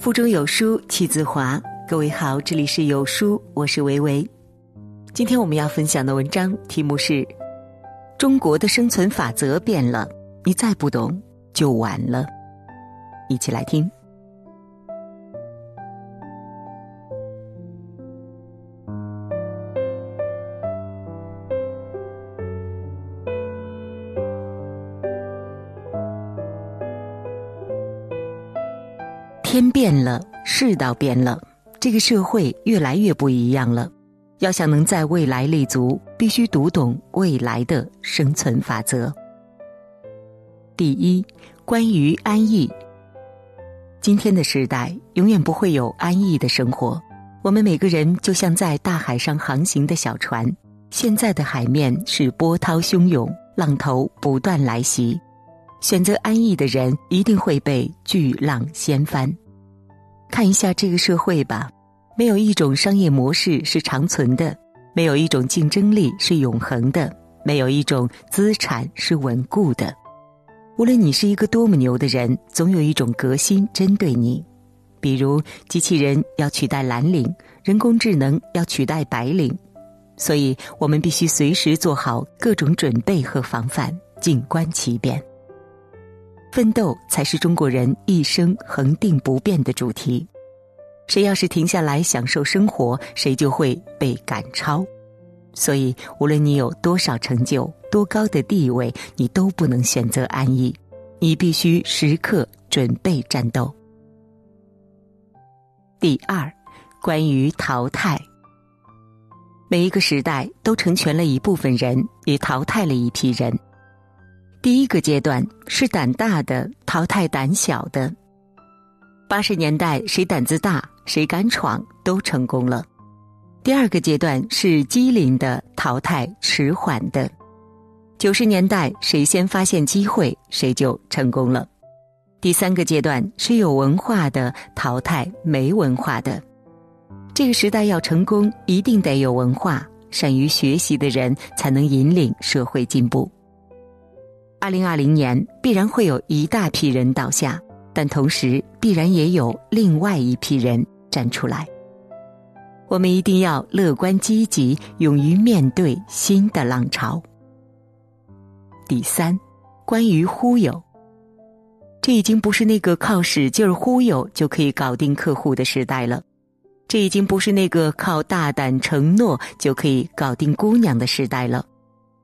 腹中有书气自华。各位好，这里是有书，我是维维。今天我们要分享的文章题目是：中国的生存法则变了，你再不懂就晚了。一起来听。变了，世道变了，这个社会越来越不一样了。要想能在未来立足，必须读懂未来的生存法则。第一，关于安逸。今天的时代永远不会有安逸的生活，我们每个人就像在大海上航行的小船。现在的海面是波涛汹涌，浪头不断来袭。选择安逸的人，一定会被巨浪掀翻。看一下这个社会吧，没有一种商业模式是长存的，没有一种竞争力是永恒的，没有一种资产是稳固的。无论你是一个多么牛的人，总有一种革新针对你。比如，机器人要取代蓝领，人工智能要取代白领，所以我们必须随时做好各种准备和防范，静观其变。奋斗才是中国人一生恒定不变的主题。谁要是停下来享受生活，谁就会被赶超。所以，无论你有多少成就、多高的地位，你都不能选择安逸，你必须时刻准备战斗。第二，关于淘汰。每一个时代都成全了一部分人，也淘汰了一批人。第一个阶段是胆大的淘汰胆小的。八十年代谁胆子大谁敢闯都成功了。第二个阶段是机灵的淘汰迟缓的。九十年代谁先发现机会谁就成功了。第三个阶段是有文化的淘汰没文化的。这个时代要成功，一定得有文化、善于学习的人才能引领社会进步。二零二零年必然会有一大批人倒下，但同时必然也有另外一批人站出来。我们一定要乐观积极，勇于面对新的浪潮。第三，关于忽悠，这已经不是那个靠使劲儿忽悠就可以搞定客户的时代了，这已经不是那个靠大胆承诺就可以搞定姑娘的时代了。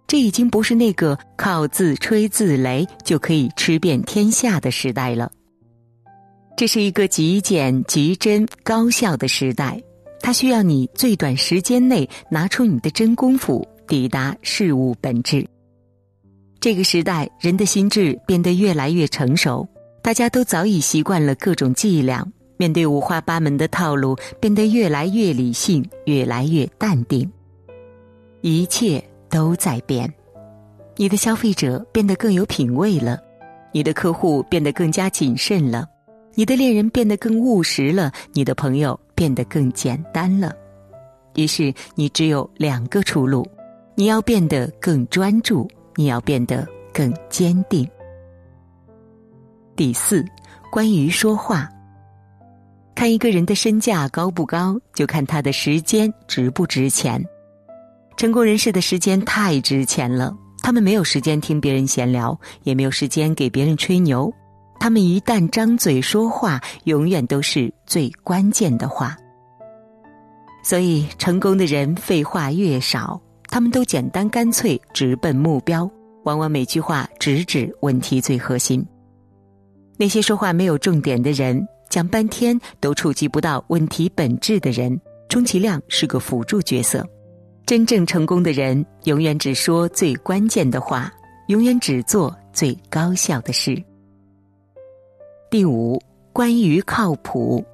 这已经不是那个靠自吹自擂就可以吃遍天下的时代了。这是一个极简、极真、高效的时代，它需要你最短时间内拿出你的真功夫，抵达事物本质。这个时代，人的心智变得越来越成熟，大家都早已习惯了各种伎俩，面对五花八门的套路，变得越来越理性，越来越淡定，一切。都在变，你的消费者变得更有品味了，你的客户变得更加谨慎了，你的恋人变得更务实了，你的朋友变得更简单了。于是，你只有两个出路：你要变得更专注，你要变得更坚定。第四，关于说话，看一个人的身价高不高，就看他的时间值不值钱。成功人士的时间太值钱了，他们没有时间听别人闲聊，也没有时间给别人吹牛。他们一旦张嘴说话，永远都是最关键的话。所以，成功的人废话越少，他们都简单干脆，直奔目标，往往每句话直指问题最核心。那些说话没有重点的人，讲半天都触及不到问题本质的人，充其量是个辅助角色。真正成功的人，永远只说最关键的话，永远只做最高效的事。第五，关于靠谱。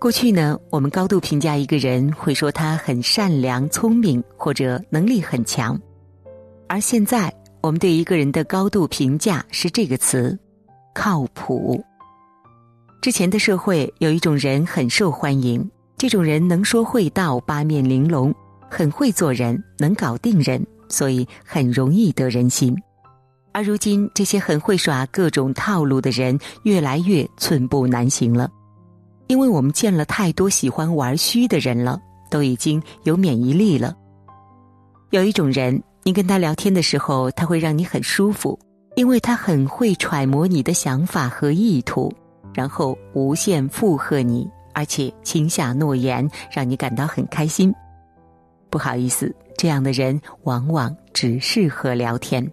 过去呢，我们高度评价一个人，会说他很善良、聪明或者能力很强，而现在我们对一个人的高度评价是这个词：靠谱。之前的社会有一种人很受欢迎，这种人能说会道，八面玲珑。很会做人，能搞定人，所以很容易得人心。而如今，这些很会耍各种套路的人越来越寸步难行了，因为我们见了太多喜欢玩虚的人了，都已经有免疫力了。有一种人，你跟他聊天的时候，他会让你很舒服，因为他很会揣摩你的想法和意图，然后无限附和你，而且轻下诺言，让你感到很开心。不好意思，这样的人往往只适合聊天。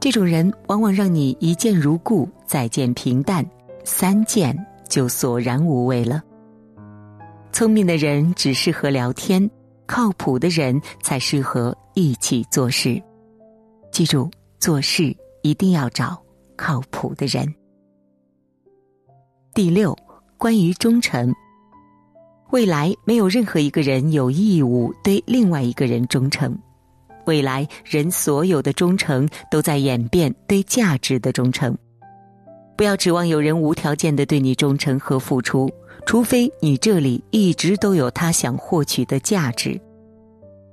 这种人往往让你一见如故，再见平淡，三见就索然无味了。聪明的人只适合聊天。靠谱的人才适合一起做事，记住，做事一定要找靠谱的人。第六，关于忠诚，未来没有任何一个人有义务对另外一个人忠诚。未来人所有的忠诚都在演变对价值的忠诚，不要指望有人无条件的对你忠诚和付出。除非你这里一直都有他想获取的价值，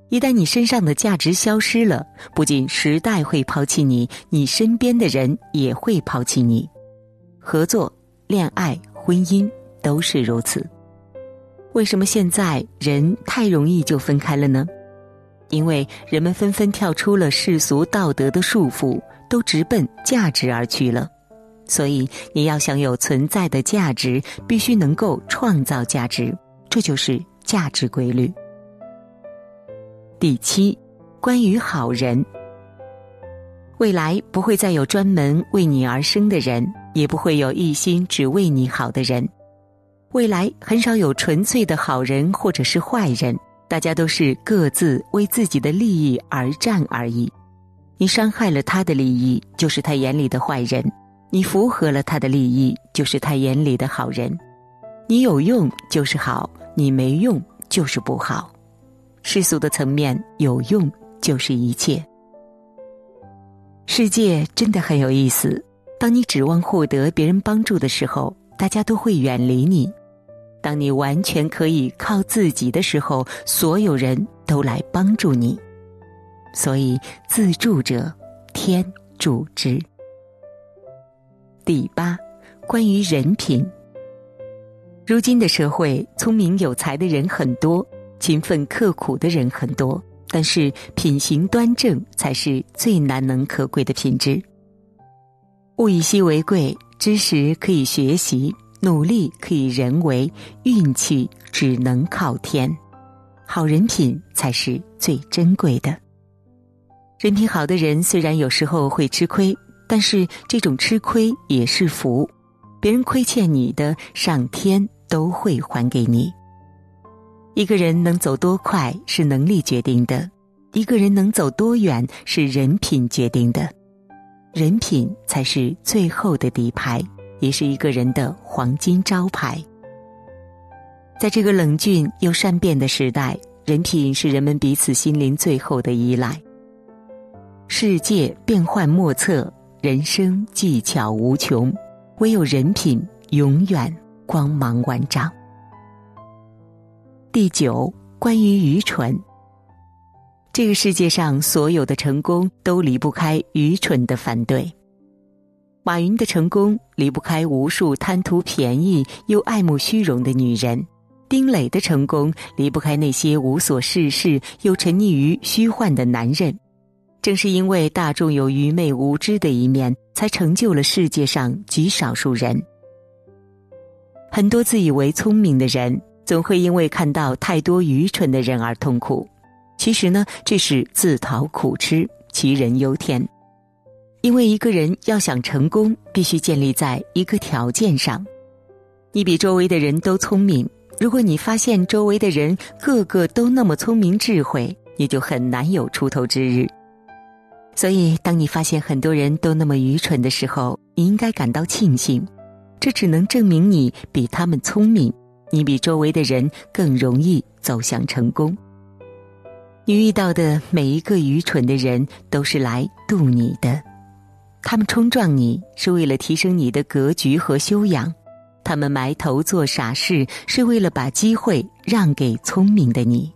一旦你身上的价值消失了，不仅时代会抛弃你，你身边的人也会抛弃你。合作、恋爱、婚姻都是如此。为什么现在人太容易就分开了呢？因为人们纷纷跳出了世俗道德的束缚，都直奔价值而去了。所以，你要想有存在的价值，必须能够创造价值，这就是价值规律。第七，关于好人，未来不会再有专门为你而生的人，也不会有一心只为你好的人。未来很少有纯粹的好人或者是坏人，大家都是各自为自己的利益而战而已。你伤害了他的利益，就是他眼里的坏人。你符合了他的利益，就是他眼里的好人。你有用就是好，你没用就是不好。世俗的层面，有用就是一切。世界真的很有意思。当你指望获得别人帮助的时候，大家都会远离你；当你完全可以靠自己的时候，所有人都来帮助你。所以，自助者天助之。第八，关于人品。如今的社会，聪明有才的人很多，勤奋刻苦的人很多，但是品行端正才是最难能可贵的品质。物以稀为贵，知识可以学习，努力可以人为，运气只能靠天。好人品才是最珍贵的。人品好的人，虽然有时候会吃亏。但是这种吃亏也是福，别人亏欠你的，上天都会还给你。一个人能走多快是能力决定的，一个人能走多远是人品决定的，人品才是最后的底牌，也是一个人的黄金招牌。在这个冷峻又善变的时代，人品是人们彼此心灵最后的依赖。世界变幻莫测。人生技巧无穷，唯有人品永远光芒万丈。第九，关于愚蠢。这个世界上所有的成功都离不开愚蠢的反对。马云的成功离不开无数贪图便宜又爱慕虚荣的女人，丁磊的成功离不开那些无所事事又沉溺于虚幻的男人。正是因为大众有愚昧无知的一面，才成就了世界上极少数人。很多自以为聪明的人，总会因为看到太多愚蠢的人而痛苦。其实呢，这是自讨苦吃，杞人忧天。因为一个人要想成功，必须建立在一个条件上：你比周围的人都聪明。如果你发现周围的人个个都那么聪明智慧，你就很难有出头之日。所以，当你发现很多人都那么愚蠢的时候，你应该感到庆幸，这只能证明你比他们聪明，你比周围的人更容易走向成功。你遇到的每一个愚蠢的人都是来渡你的，他们冲撞你是为了提升你的格局和修养，他们埋头做傻事是为了把机会让给聪明的你。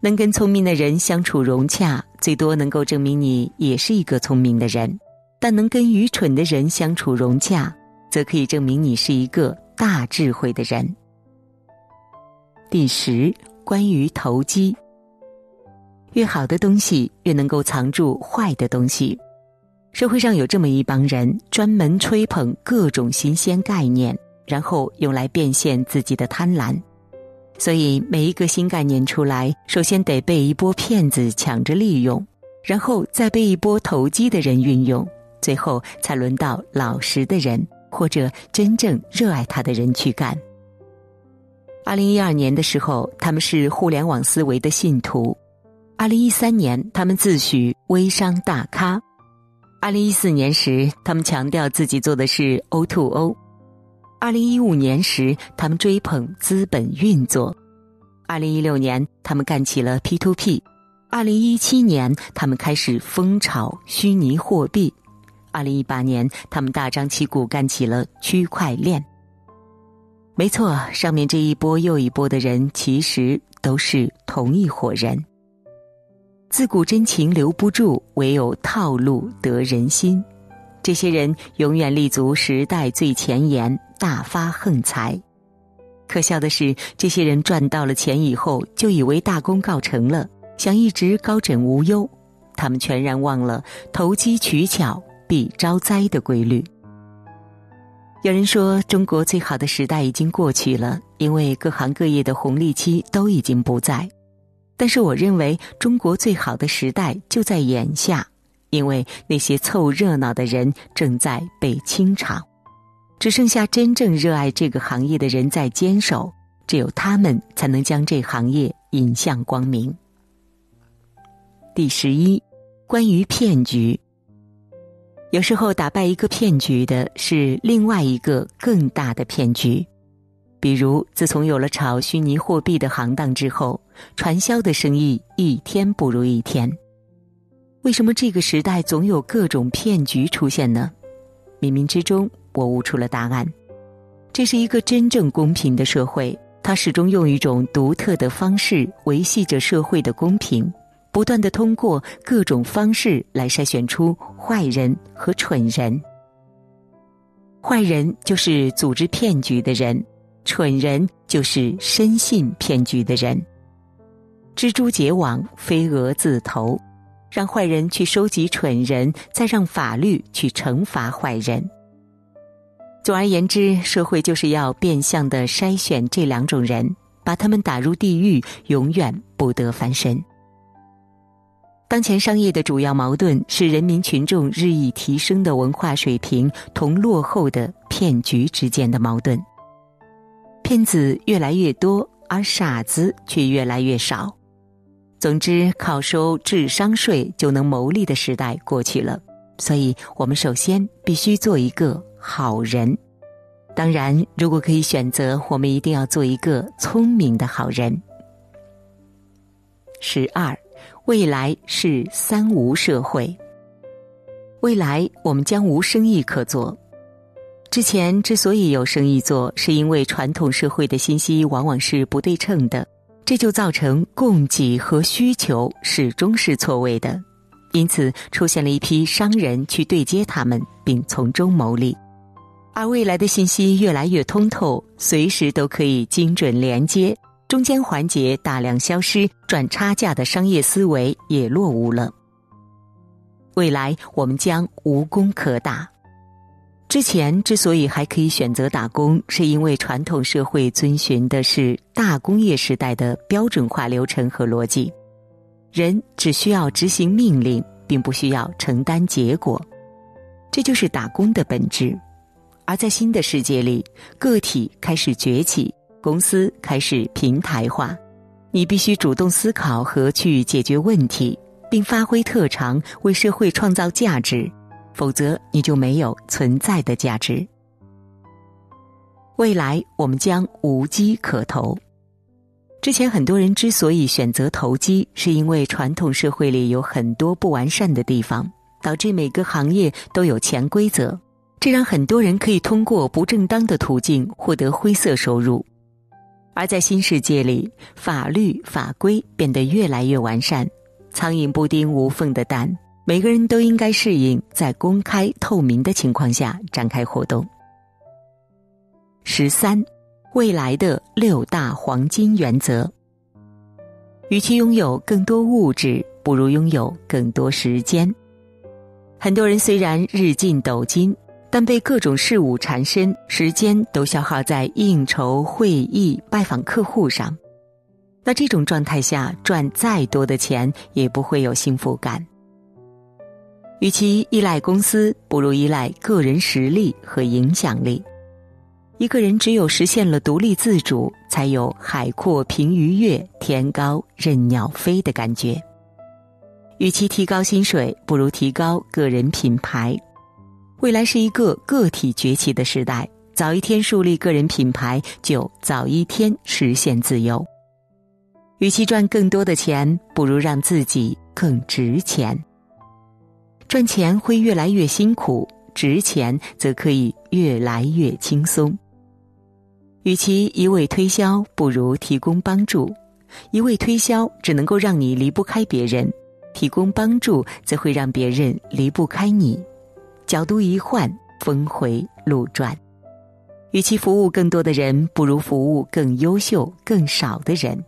能跟聪明的人相处融洽，最多能够证明你也是一个聪明的人；但能跟愚蠢的人相处融洽，则可以证明你是一个大智慧的人。第十，关于投机。越好的东西，越能够藏住坏的东西。社会上有这么一帮人，专门吹捧各种新鲜概念，然后用来变现自己的贪婪。所以，每一个新概念出来，首先得被一波骗子抢着利用，然后再被一波投机的人运用，最后才轮到老实的人或者真正热爱他的人去干。二零一二年的时候，他们是互联网思维的信徒；二零一三年，他们自诩微商大咖；二零一四年时，他们强调自己做的是 O to O。二零一五年时，他们追捧资本运作；二零一六年，他们干起了 P to P；二零一七年，他们开始疯炒虚拟货币；二零一八年，他们大张旗鼓干起了区块链。没错，上面这一波又一波的人，其实都是同一伙人。自古真情留不住，唯有套路得人心。这些人永远立足时代最前沿。大发横财，可笑的是，这些人赚到了钱以后，就以为大功告成了，想一直高枕无忧。他们全然忘了投机取巧必招灾的规律。有人说，中国最好的时代已经过去了，因为各行各业的红利期都已经不在。但是，我认为中国最好的时代就在眼下，因为那些凑热闹的人正在被清场。只剩下真正热爱这个行业的人在坚守，只有他们才能将这行业引向光明。第十一，关于骗局。有时候打败一个骗局的是另外一个更大的骗局，比如自从有了炒虚拟货币的行当之后，传销的生意一天不如一天。为什么这个时代总有各种骗局出现呢？冥冥之中。我悟出了答案，这是一个真正公平的社会，它始终用一种独特的方式维系着社会的公平，不断的通过各种方式来筛选出坏人和蠢人。坏人就是组织骗局的人，蠢人就是深信骗局的人。蜘蛛结网，飞蛾自投，让坏人去收集蠢人，再让法律去惩罚坏人。总而言之，社会就是要变相的筛选这两种人，把他们打入地狱，永远不得翻身。当前商业的主要矛盾是人民群众日益提升的文化水平同落后的骗局之间的矛盾。骗子越来越多，而傻子却越来越少。总之，靠收智商税就能牟利的时代过去了。所以我们首先必须做一个。好人，当然，如果可以选择，我们一定要做一个聪明的好人。十二，未来是三无社会。未来我们将无生意可做。之前之所以有生意做，是因为传统社会的信息往往是不对称的，这就造成供给和需求始终是错位的，因此出现了一批商人去对接他们，并从中牟利。而未来的信息越来越通透，随时都可以精准连接，中间环节大量消失，赚差价的商业思维也落伍了。未来我们将无工可打。之前之所以还可以选择打工，是因为传统社会遵循的是大工业时代的标准化流程和逻辑，人只需要执行命令，并不需要承担结果，这就是打工的本质。而在新的世界里，个体开始崛起，公司开始平台化，你必须主动思考和去解决问题，并发挥特长，为社会创造价值，否则你就没有存在的价值。未来我们将无机可投。之前很多人之所以选择投机，是因为传统社会里有很多不完善的地方，导致每个行业都有潜规则。这让很多人可以通过不正当的途径获得灰色收入，而在新世界里，法律法规变得越来越完善，苍蝇不叮无缝的蛋，每个人都应该适应在公开透明的情况下展开活动。十三，未来的六大黄金原则。与其拥有更多物质，不如拥有更多时间。很多人虽然日进斗金，但被各种事物缠身，时间都消耗在应酬、会议、拜访客户上。那这种状态下，赚再多的钱也不会有幸福感。与其依赖公司，不如依赖个人实力和影响力。一个人只有实现了独立自主，才有海阔凭鱼跃、天高任鸟飞的感觉。与其提高薪水，不如提高个人品牌。未来是一个个体崛起的时代，早一天树立个人品牌，就早一天实现自由。与其赚更多的钱，不如让自己更值钱。赚钱会越来越辛苦，值钱则可以越来越轻松。与其一味推销，不如提供帮助。一味推销只能够让你离不开别人，提供帮助则会让别人离不开你。角度一换，峰回路转。与其服务更多的人，不如服务更优秀、更少的人。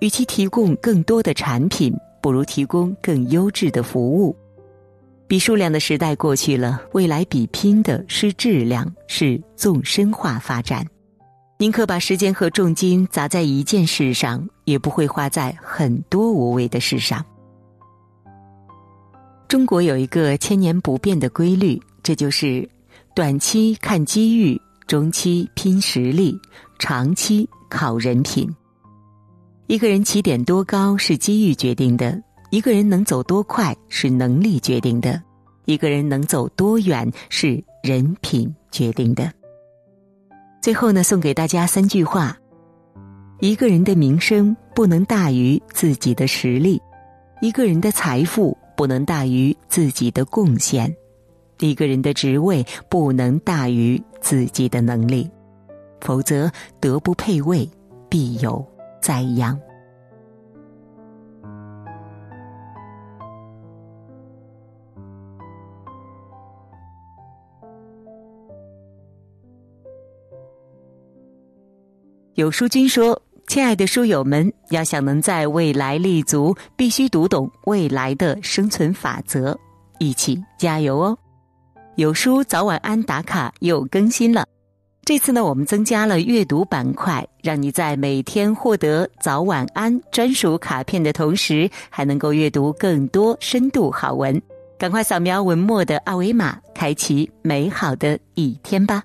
与其提供更多的产品，不如提供更优质的服务。比数量的时代过去了，未来比拼的是质量，是纵深化发展。宁可把时间和重金砸在一件事上，也不会花在很多无谓的事上。中国有一个千年不变的规律，这就是短期看机遇，中期拼实力，长期靠人品。一个人起点多高是机遇决定的，一个人能走多快是能力决定的，一个人能走多远是人品决定的。最后呢，送给大家三句话：一个人的名声不能大于自己的实力；一个人的财富不能大于自己的贡献；一个人的职位不能大于自己的能力。否则，德不配位，必有灾殃。有书君说：“亲爱的书友们，要想能在未来立足，必须读懂未来的生存法则，一起加油哦！”有书早晚安打卡又更新了，这次呢，我们增加了阅读板块，让你在每天获得早晚安专属卡片的同时，还能够阅读更多深度好文。赶快扫描文末的二维码，开启美好的一天吧！